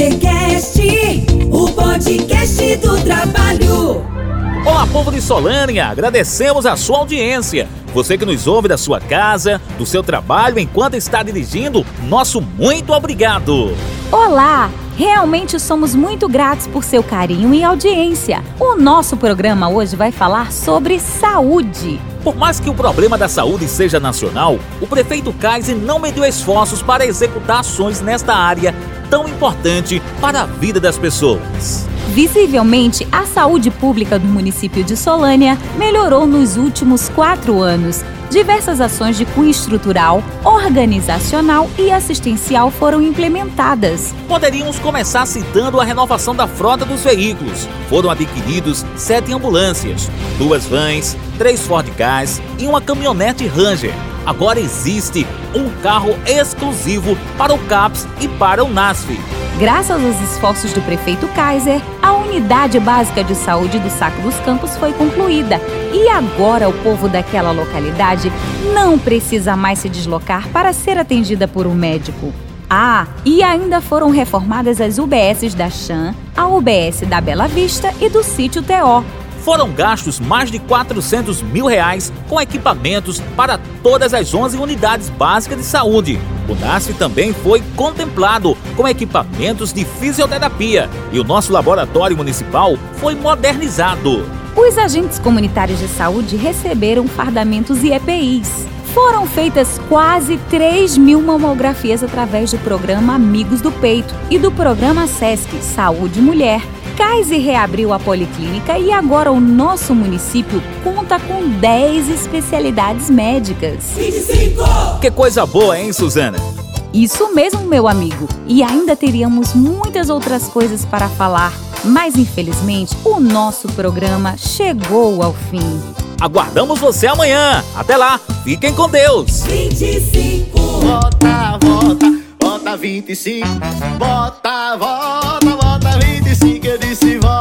Cast, o podcast do trabalho. Olá, povo de Solânia, agradecemos a sua audiência. Você que nos ouve da sua casa, do seu trabalho enquanto está dirigindo, nosso muito obrigado. Olá! Realmente somos muito gratos por seu carinho e audiência. O nosso programa hoje vai falar sobre saúde. Por mais que o problema da saúde seja nacional, o prefeito Kaiser não mediu esforços para executar ações nesta área tão importante para a vida das pessoas. Visivelmente, a saúde pública do município de Solânia melhorou nos últimos quatro anos. Diversas ações de cunho estrutural, organizacional e assistencial foram implementadas. Poderíamos começar citando a renovação da frota dos veículos. Foram adquiridos sete ambulâncias, duas vans, três Ford Gas e uma caminhonete Ranger. Agora existe um carro exclusivo para o CAPS e para o NASF. Graças aos esforços do prefeito Kaiser, a unidade básica de saúde do Saco dos Campos foi concluída e agora o povo daquela localidade não precisa mais se deslocar para ser atendida por um médico. Ah, e ainda foram reformadas as UBSs da Chan, a UBS da Bela Vista e do Sítio Teó, foram gastos mais de 400 mil reais com equipamentos para todas as 11 unidades básicas de saúde. O NASF também foi contemplado com equipamentos de fisioterapia e o nosso laboratório municipal foi modernizado. Os agentes comunitários de saúde receberam fardamentos e EPIs. Foram feitas quase 3 mil mamografias através do programa Amigos do Peito e do programa SESC Saúde Mulher Kaiser reabriu a policlínica e agora o nosso município conta com 10 especialidades médicas. 25! Que coisa boa, hein, Suzana? Isso mesmo, meu amigo. E ainda teríamos muitas outras coisas para falar, mas infelizmente o nosso programa chegou ao fim. Aguardamos você amanhã. Até lá. Fiquem com Deus. 25. Bota, bota, bota 25. Bota, bota, bota 25. Eu disse volta.